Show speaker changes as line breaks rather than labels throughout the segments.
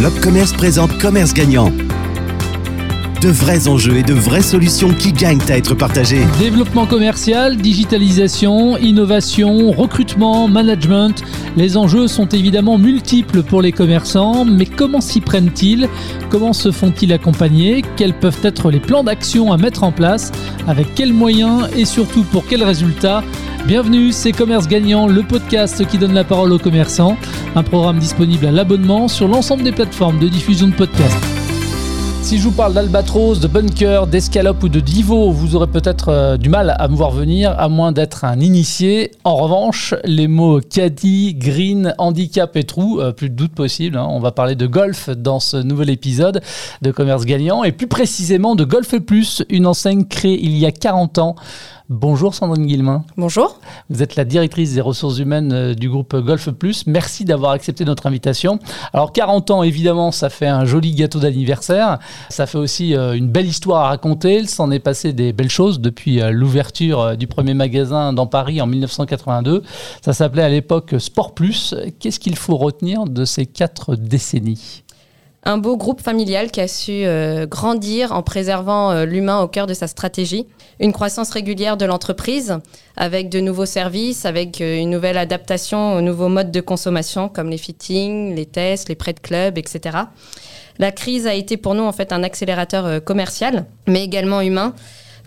L'Opcommerce présente Commerce Gagnant. De vrais enjeux et de vraies solutions qui gagnent à être partagées.
Développement commercial, digitalisation, innovation, recrutement, management. Les enjeux sont évidemment multiples pour les commerçants, mais comment s'y prennent-ils? Comment se font-ils accompagner? Quels peuvent être les plans d'action à mettre en place? Avec quels moyens et surtout pour quels résultats? Bienvenue, c'est Commerce Gagnant, le podcast qui donne la parole aux commerçants. Un programme disponible à l'abonnement sur l'ensemble des plateformes de diffusion de podcasts. Si je vous parle d'Albatros, de Bunker, d'Escalope ou de Divo, vous aurez peut-être euh, du mal à me voir venir, à moins d'être un initié. En revanche, les mots caddie, green, handicap et trou, euh, plus de doute possible. hein. On va parler de golf dans ce nouvel épisode de Commerce Gagnant et plus précisément de Golf Plus, une enseigne créée il y a 40 ans. Bonjour Sandrine Guillemin.
Bonjour.
Vous êtes la directrice des ressources humaines euh, du groupe Golf Plus. Merci d'avoir accepté notre invitation. Alors 40 ans, évidemment, ça fait un joli gâteau d'anniversaire. Ça fait aussi euh, une belle histoire à raconter. Il s'en est passé des belles choses depuis euh, l'ouverture du premier magasin dans Paris en 1982. Ça s'appelait à l'époque Sport Plus. Qu'est-ce qu'il faut retenir de ces quatre décennies?
Un beau groupe familial qui a su euh, grandir en préservant euh, l'humain au cœur de sa stratégie. Une croissance régulière de l'entreprise avec de nouveaux services, avec euh, une nouvelle adaptation aux nouveaux modes de consommation comme les fittings, les tests, les prêts de club, etc. La crise a été pour nous en fait un accélérateur commercial, mais également humain.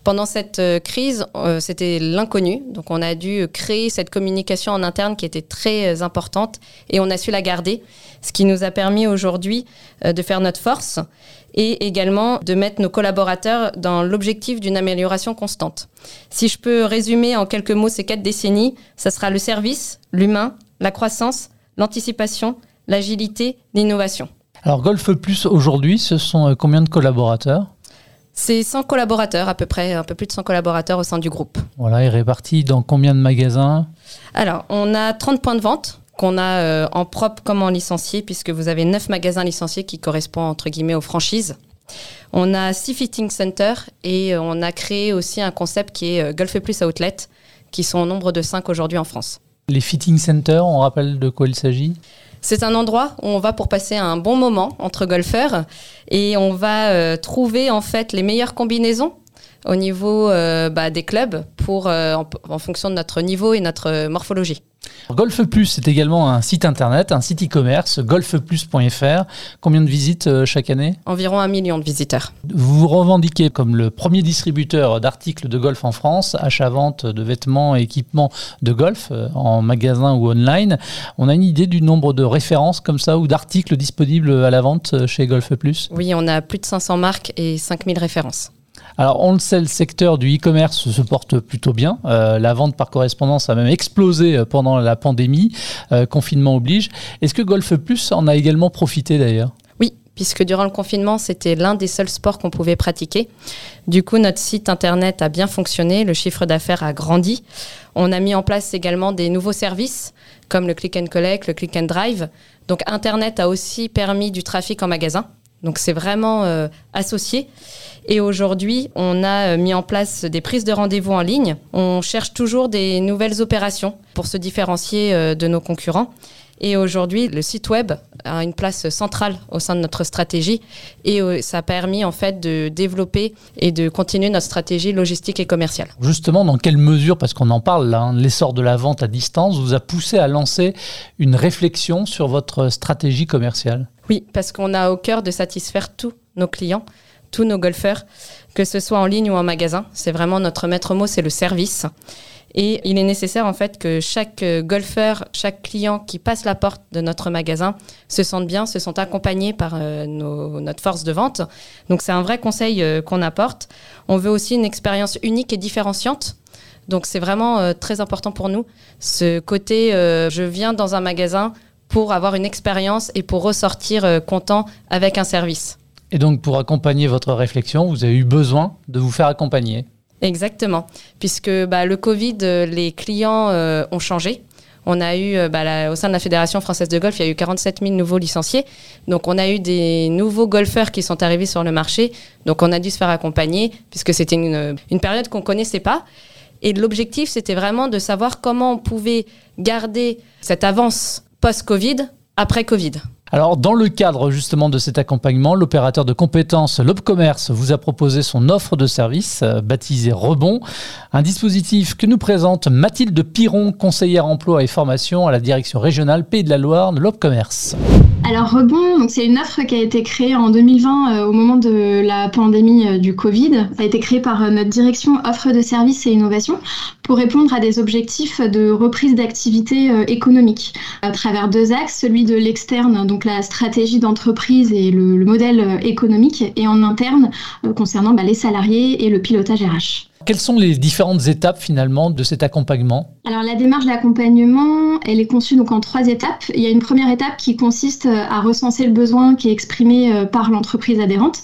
Pendant cette euh, crise, euh, c'était l'inconnu. Donc, on a dû créer cette communication en interne qui était très euh, importante et on a su la garder, ce qui nous a permis aujourd'hui de faire notre force et également de mettre nos collaborateurs dans l'objectif d'une amélioration constante. Si je peux résumer en quelques mots ces quatre décennies, ça sera le service, l'humain, la croissance, l'anticipation, l'agilité, l'innovation.
Alors Golf Plus aujourd'hui, ce sont combien de collaborateurs?
C'est 100 collaborateurs à peu près, un peu plus de 100 collaborateurs au sein du groupe.
Voilà, et répartis dans combien de magasins?
Alors, on a 30 points de vente qu'on a euh, en propre comme en licencié, puisque vous avez 9 magasins licenciés qui correspondent entre guillemets aux franchises. On a 6 fitting centers et euh, on a créé aussi un concept qui est euh, Golf Plus Outlet, qui sont au nombre de 5 aujourd'hui en France.
Les fitting centers, on rappelle de quoi il s'agit?
C'est un endroit où on va pour passer un bon moment entre golfeurs et on va euh, trouver en fait les meilleures combinaisons au niveau euh, bah, des clubs pour, euh, en, en fonction de notre niveau et notre morphologie.
Golf Plus, c'est également un site internet, un site e-commerce, golfplus.fr. Combien de visites euh, chaque année?
Environ un million de visiteurs.
Vous vous revendiquez comme le premier distributeur d'articles de golf en France, achat-vente de vêtements et équipements de golf en magasin ou online. On a une idée du nombre de références comme ça ou d'articles disponibles à la vente chez Golf Plus?
Oui, on a plus de 500 marques et 5000 références.
Alors, on le sait, le secteur du e-commerce se porte plutôt bien. Euh, la vente par correspondance a même explosé euh, pendant la pandémie, euh, confinement oblige. Est-ce que Golf Plus en a également profité d'ailleurs?
Oui, puisque durant le confinement, c'était l'un des seuls sports qu'on pouvait pratiquer. Du coup, notre site internet a bien fonctionné, le chiffre d'affaires a grandi. On a mis en place également des nouveaux services comme le click and collect, le click and drive. Donc, internet a aussi permis du trafic en magasin. Donc, c'est vraiment euh, associé. Et aujourd'hui, on a euh, mis en place des prises de rendez-vous en ligne. On cherche toujours des nouvelles opérations pour se différencier euh, de nos concurrents. Et aujourd'hui, le site web a une place centrale au sein de notre stratégie et ça a permis en fait de développer et de continuer notre stratégie logistique et commerciale.
Justement, dans quelle mesure, parce qu'on en parle là, hein, l'essor de la vente à distance vous a poussé à lancer une réflexion sur votre stratégie commerciale?
Oui, parce qu'on a au cœur de satisfaire tous nos clients, tous nos golfeurs, que ce soit en ligne ou en magasin. C'est vraiment notre maître mot, c'est le service. Et il est nécessaire en fait que chaque euh, golfeur, chaque client qui passe la porte de notre magasin se sente bien, se sente accompagné par euh, notre force de vente. Donc c'est un vrai conseil euh, qu'on apporte. On veut aussi une expérience unique et différenciante. Donc c'est vraiment très important pour nous. Ce côté, je viens dans un magasin pour avoir une expérience et pour ressortir euh, content avec un service.
Et donc, pour accompagner votre réflexion, vous avez eu besoin de vous faire accompagner.
Exactement, puisque bah, le Covid, euh, les clients euh, ont changé. On a eu, bah, la- au sein de la Fédération française de golf, il y a eu 47 000 nouveaux licenciés. Donc, on a eu des nouveaux golfeurs qui sont arrivés sur le marché. Donc, on a dû se faire accompagner, puisque c'était une, une période qu'on connaissait pas. Et l'objectif, c'était vraiment de savoir comment on pouvait garder cette avance post-Covid, après Covid.
Alors, dans le cadre justement de cet accompagnement, l'opérateur de compétences Lobcommerce vous a proposé son offre de service euh, baptisée Rebond, un dispositif que nous présente Mathilde Piron, conseillère emploi et formation à la direction régionale Pays de la Loire de Lobcommerce.
Alors Rebond, c'est une offre qui a été créée en 2020 euh, au moment de la pandémie euh, du Covid. Ça a été créé par notre direction offre de services et innovation pour répondre à des objectifs de reprise d'activité économique à travers deux axes, celui de l'externe, donc la stratégie d'entreprise et le, modèle économique, et en interne euh, concernant bah, les salariés et le pilotage RH.
Quelles sont les différentes étapes finalement de cet accompagnement?
Alors la démarche d'accompagnement, elle est conçue donc en trois étapes. Il y a une première étape qui consiste euh, à recenser le besoin qui est exprimé euh, par l'entreprise adhérente.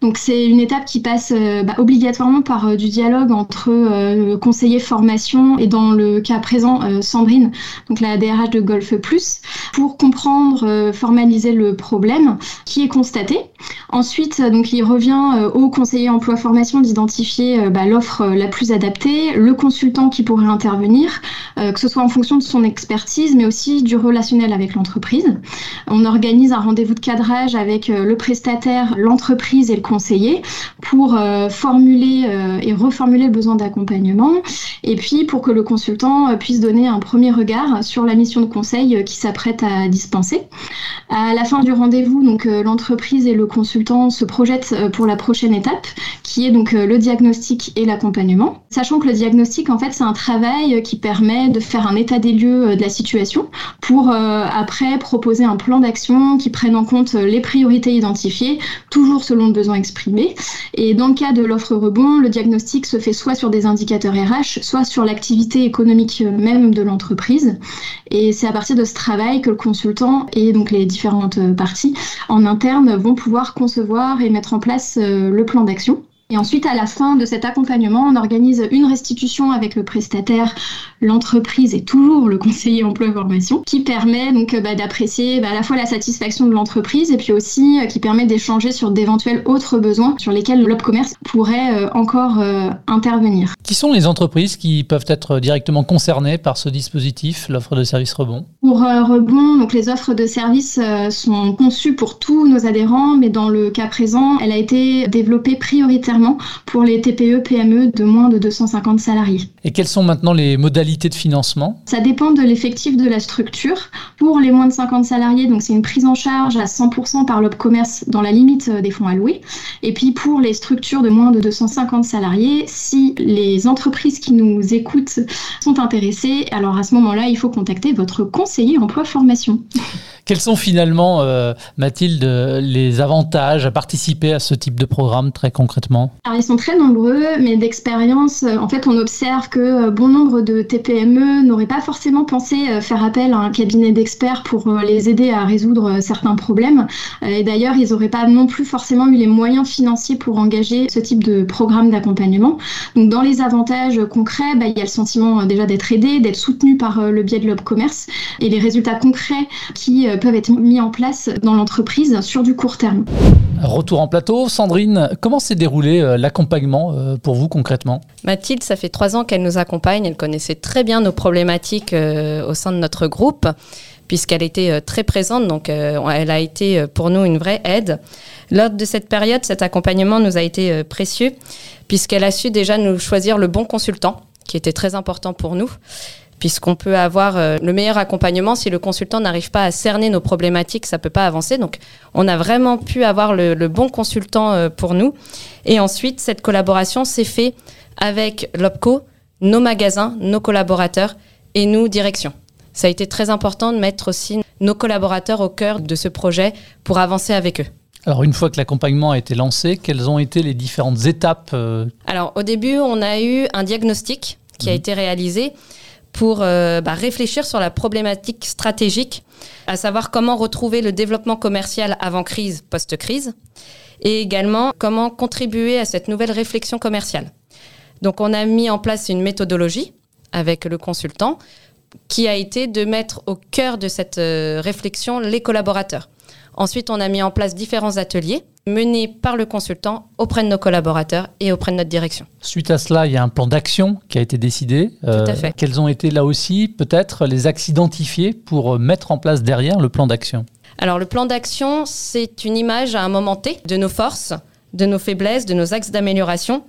Donc c'est une étape qui passe euh, bah, obligatoirement par du dialogue entre conseiller formation et dans le cas présent Sandrine, donc la DRH de Golf Plus, pour comprendre, formaliser le problème qui est constaté. Ensuite, donc il revient au conseiller emploi formation d'identifier bah, l'offre euh, la plus adaptée, le consultant qui pourrait intervenir, euh, que ce soit en fonction de son expertise, mais aussi du relationnel avec l'entreprise. On organise un rendez-vous de cadrage avec euh, le prestataire, l'entreprise et le conseiller pour formuler et reformuler le besoin d'accompagnement, et puis pour que le consultant puisse donner un premier regard sur la mission de conseil qui s'apprête à dispenser. À la fin du rendez-vous, donc l'entreprise et le consultant se projettent pour la prochaine étape, qui est donc le diagnostic et l'accompagnement Sachant que le diagnostic, en fait, c'est un travail qui permet de faire un état des lieux euh, de la situation pour euh, après proposer un plan d'action qui prenne en compte euh, les priorités identifiées, toujours selon le besoin exprimé. Et dans le cas de l'offre rebond, le diagnostic se fait soit sur des indicateurs RH, soit sur l'activité économique même de l'entreprise. Et c'est à partir de ce travail que le consultant et donc les différentes parties en interne vont pouvoir concevoir et mettre en place le plan d'action. Et ensuite, à la fin de cet accompagnement, on organise une restitution avec le prestataire, l'entreprise et toujours le conseiller emploi-formation, qui permet donc bah, d'apprécier bah, à la fois la satisfaction de l'entreprise et puis aussi euh, qui permet d'échanger sur d'éventuels autres besoins sur lesquels l'Opcommerce pourrait euh, encore euh, intervenir.
Qui sont les entreprises qui peuvent être directement concernées par ce dispositif, l'offre de service rebond?
Pour rebond, donc les offres de services sont conçues pour tous nos adhérents, mais dans le cas présent, elle a été développée prioritairement pour les TPE, PME de moins de 250 salariés.
Et quelles sont maintenant les modalités de financement?
Ça dépend de l'effectif de la structure. Pour les moins de 50 salariés, donc c'est une prise en charge à 100% par l'Opcommerce dans la limite euh, des fonds alloués. Et puis pour les structures de moins de 250 salariés, si les entreprises qui nous écoutent sont intéressées, alors à ce moment-là, il faut contacter votre conseiller emploi formation.
Quels sont finalement, euh, Mathilde, les avantages à participer à ce type de programme très concrètement?
Alors ils sont très nombreux, mais d'expérience, euh, en fait on observe que bon nombre de TPME n'auraient pas forcément pensé faire appel à un cabinet d'experts pour les aider à résoudre certains problèmes. Et d'ailleurs, ils n'auraient pas non plus forcément eu les moyens financiers pour engager ce type de programme d'accompagnement. Donc dans les avantages concrets, bah, il y a le sentiment déjà d'être aidé, d'être soutenu par le biais de l'Obcommerce et les résultats concrets qui peuvent être mis en place dans l'entreprise sur du court terme.
Retour en plateau. Sandrine, comment s'est déroulé euh, l'accompagnement euh, pour vous concrètement?
Mathilde, ça fait trois ans qu'elle nous accompagne. Elle connaissait très bien nos problématiques euh, au sein de notre groupe puisqu'elle était très présente, donc elle a été pour nous une vraie aide. Lors de cette période, cet accompagnement nous a été précieux, puisqu'elle a su déjà nous choisir le bon consultant, qui était très important pour nous puisqu'on peut avoir euh, le meilleur accompagnement si le consultant n'arrive pas à cerner nos problématiques, ça peut pas avancer. Donc, on a vraiment pu avoir le, bon consultant euh, pour nous. Et ensuite, cette collaboration s'est faite avec l'OPCO, nos magasins, nos collaborateurs et nous, direction. Ça a été très important de mettre aussi nos collaborateurs au cœur de ce projet pour avancer avec eux.
Alors une fois que l'accompagnement a été lancé, quelles ont été les différentes étapes euh
Alors au début, on a eu un diagnostic qui a mmh. été réalisé pour euh, bah, réfléchir sur la problématique stratégique, à savoir comment retrouver le développement commercial avant crise, post-crise, et également comment contribuer à cette nouvelle réflexion commerciale. Donc on a mis en place une méthodologie avec le consultant qui a été de mettre au cœur de cette euh, réflexion les collaborateurs. Ensuite, on a mis en place différents ateliers menés par le consultant auprès de nos collaborateurs et auprès de notre direction.
Suite à cela, il y a un plan d'action qui a été décidé.
Tout à euh, fait.
Quels ont été là aussi peut-être les axes identifiés pour euh, mettre en place derrière le plan d'action?
Alors le plan d'action, c'est une image à un moment T de nos forces, de nos faiblesses, de nos axes d'amélioration.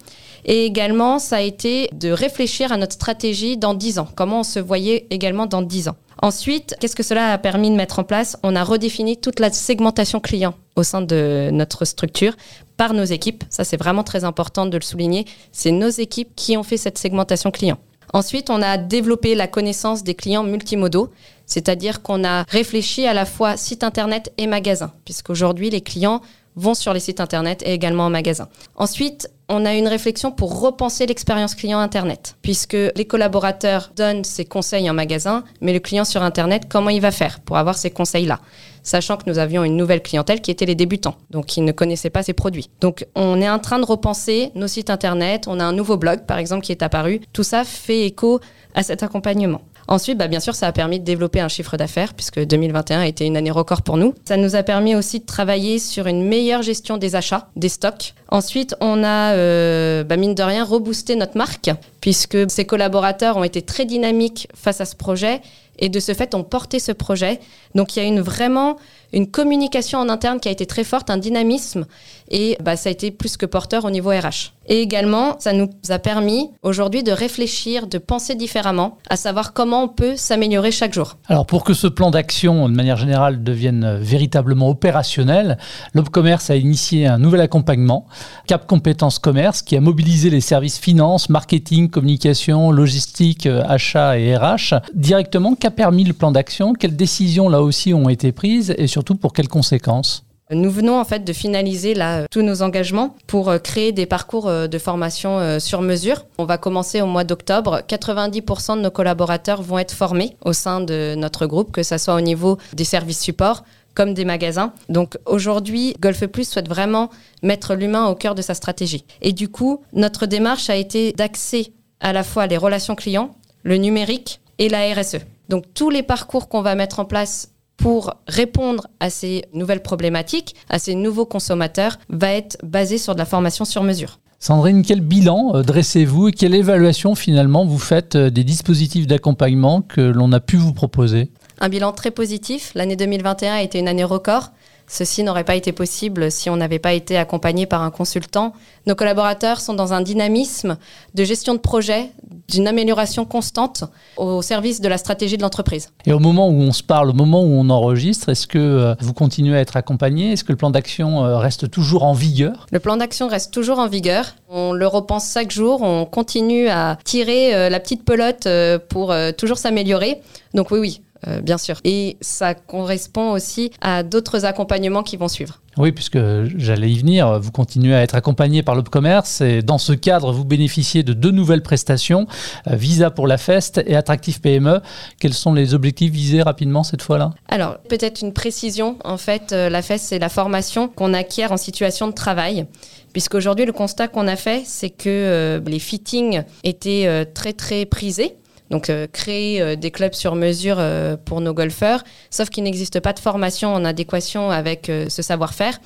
Et également, ça a été de réfléchir à notre stratégie dans 10 ans, comment on se voyait également dans 10 ans. Ensuite, qu'est-ce que cela a permis de mettre en place? On a redéfini toute la segmentation client au sein de notre structure par nos équipes. Ça, c'est vraiment très important de le souligner. C'est nos équipes qui ont fait cette segmentation client. Ensuite, on a développé la connaissance des clients multimodaux, c'est-à-dire qu'on a réfléchi à la fois site internet et magasin, puisqu'aujourd'hui, les clients vont sur les sites internet et également en magasin. Ensuite, on a une réflexion pour repenser l'expérience client Internet, puisque les collaborateurs donnent ses conseils en magasin, mais le client sur Internet, comment il va faire pour avoir ces conseils-là? Sachant que nous avions une nouvelle clientèle qui était les débutants, donc qui ne connaissaient pas ces produits. Donc on est en train de repenser nos sites Internet, on a un nouveau blog par exemple qui est apparu, tout ça fait écho à cet accompagnement. Ensuite, bah, bien sûr, ça a permis de développer un chiffre d'affaires puisque 2021 a été une année record pour nous. Ça nous a permis aussi de travailler sur une meilleure gestion des achats, des stocks. Ensuite, on a, euh, bah, mine de rien, reboosté notre marque puisque ses collaborateurs ont été très dynamiques face à ce projet et de ce fait ont porté ce projet. Donc il y a une vraiment une communication en interne qui a été très forte, un dynamisme, et bah, ça a été plus que porteur au niveau RH. Et également, ça nous a permis aujourd'hui de réfléchir, de penser différemment, à savoir comment on peut s'améliorer chaque jour.
Alors pour que ce plan d'action, de manière générale, devienne véritablement opérationnel, l'Opcommerce a initié un nouvel accompagnement, Cap Compétences Commerce, qui a mobilisé les services finance, marketing, communication, logistique, euh, achat et RH. Directement, qu'a permis le plan d'action? Quelles décisions là aussi ont été prises? Et surtout pour quelles conséquences?
Nous venons en fait de finaliser là tous nos engagements pour euh, créer des parcours euh, de formation euh, sur mesure. On va commencer au mois d'octobre. 90% de nos collaborateurs vont être formés au sein de notre groupe, que ce soit au niveau des services supports comme des magasins. Donc aujourd'hui, Golf Plus souhaite vraiment mettre l'humain au cœur de sa stratégie. Et du coup, notre démarche a été d'axer à la fois les relations clients, le numérique et la RSE. Donc tous les parcours qu'on va mettre en place pour répondre à ces nouvelles problématiques, à ces nouveaux consommateurs, va être basé sur de la formation sur mesure.
Sandrine, quel bilan euh, dressez-vous et quelle évaluation finalement vous faites euh, des dispositifs d'accompagnement que l'on a pu vous proposer?
Un bilan très positif. L'année 2021 a été une année record. Ceci n'aurait pas été possible si on n'avait pas été accompagné par un consultant. Nos collaborateurs sont dans un dynamisme de gestion de projet, d'une amélioration constante au service de la stratégie de l'entreprise.
Et au moment où on se parle, au moment où on enregistre, est-ce que euh, vous continuez à être accompagné? Est-ce que le plan d'action euh, reste toujours en vigueur?
Le plan d'action reste toujours en vigueur. On le repense chaque jour, on continue à tirer euh, la petite pelote pour toujours s'améliorer. Donc oui, oui, euh, bien sûr. Et ça correspond aussi à d'autres accompagnements qui vont suivre.
Oui, puisque j'allais y venir, vous continuez à être accompagné par l'Opcommerce et dans ce cadre, vous bénéficiez de deux nouvelles prestations, euh, Visa pour la Fest et Attractif PME. Quels sont les objectifs visés rapidement cette fois-là?
Alors, peut-être une précision. En fait, euh, la Fest, c'est la formation qu'on acquiert en situation de travail. Puisqu'aujourd'hui, le constat qu'on a fait, c'est que les fittings étaient très, très prisés donc euh, créer euh, des clubs sur mesure euh, pour nos golfeurs, sauf qu'il n'existe pas de formation en adéquation avec ce savoir-faire.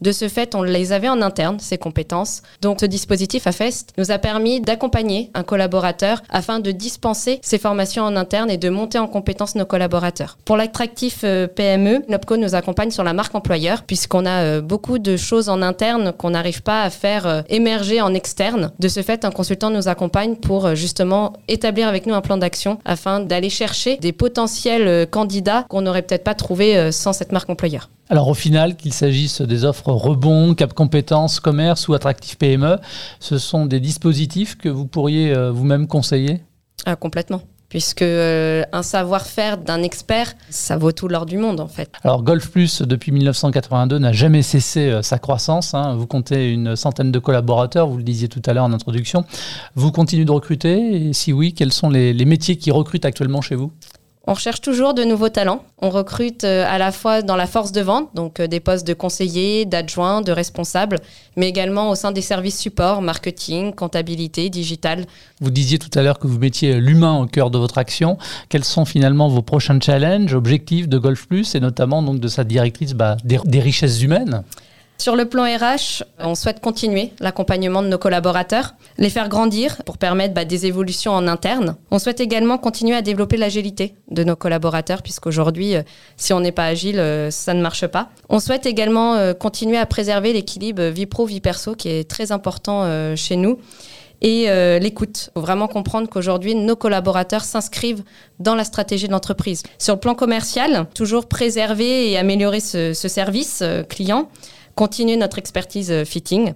De ce fait, on les avait en interne, ces compétences. Donc ce dispositif AFEST nous a permis d'accompagner un collaborateur afin de dispenser ces formations en interne et de monter en compétence nos collaborateurs. Pour l'attractif euh, PME, Nopco nous accompagne sur la marque employeur puisqu'on a euh, beaucoup de choses en interne qu'on n'arrive pas à faire euh, émerger en externe. De ce fait, un consultant nous accompagne pour justement établir avec nous un plan d'action afin d'aller chercher des potentiels candidats qu'on n'aurait peut-être pas trouvé sans cette marque employeur.
Alors au final, qu'il s'agisse des offres rebond, cap compétences, commerce ou attractif PME, ce sont des dispositifs que vous pourriez euh, vous-même conseiller?
Ah, Complètement puisque euh, un savoir-faire d'un expert, ça vaut tout l'or du monde en fait.
Alors Golf Plus, depuis 1982, n'a jamais cessé euh, sa croissance. Hein. Vous comptez une centaine de collaborateurs, vous le disiez tout à l'heure en introduction. Vous continuez de recruter? Et si oui, quels sont les métiers qui recrutent actuellement chez vous?
On recherche toujours de nouveaux talents. On recrute euh, à la fois dans la force de vente, donc euh, des postes de conseillers, d'adjoints, de responsables, mais également au sein des services support, marketing, comptabilité, digital.
Vous disiez tout à l'heure que vous mettiez l'humain au cœur de votre action. Quels sont finalement vos prochains challenges, objectifs de Golf Plus et notamment donc de sa directrice bah, des richesses humaines?
Sur le plan RH, on souhaite continuer l'accompagnement de nos collaborateurs, les faire grandir pour permettre bah, des évolutions en interne. On souhaite également continuer à développer l'agilité de nos collaborateurs, puisqu'aujourd'hui, euh, si on n'est pas agile, euh, ça ne marche pas. On souhaite également euh, continuer à préserver l'équilibre vie pro-vie perso, qui est très important chez nous et l'écoute. Il faut vraiment comprendre qu'aujourd'hui, nos collaborateurs s'inscrivent dans la stratégie de l'entreprise. Sur le plan commercial, toujours préserver et améliorer ce service client continuer notre expertise euh, fitting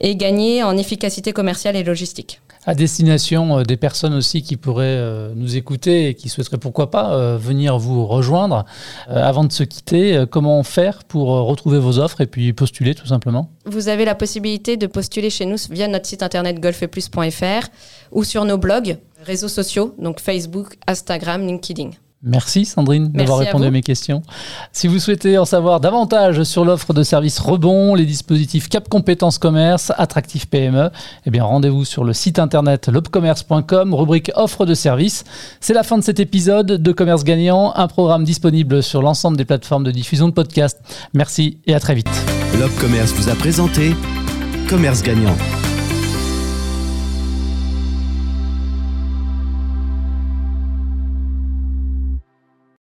et gagner en efficacité commerciale et logistique.
À destination euh, des personnes aussi qui pourraient euh, nous écouter et qui souhaiteraient pourquoi pas venir vous rejoindre, avant de se quitter, comment faire pour retrouver vos offres et puis postuler tout simplement?
Vous avez la possibilité de postuler chez nous via notre site internet golfeplus.fr ou sur nos blogs, réseaux sociaux, donc Facebook, Instagram, LinkedIn.
Merci Sandrine d'avoir répondu à, mes questions. Si vous souhaitez en savoir davantage sur l'offre de services rebond, les dispositifs Cap Compétences Commerce, Attractif PME, eh bien rendez-vous sur le site internet lobcommerce.com, rubrique offre de services. C'est la fin de cet épisode de Commerce Gagnant, un programme disponible sur l'ensemble des plateformes de diffusion de podcasts. Merci et à très vite.
L'Obcommerce vous a présenté Commerce Gagnant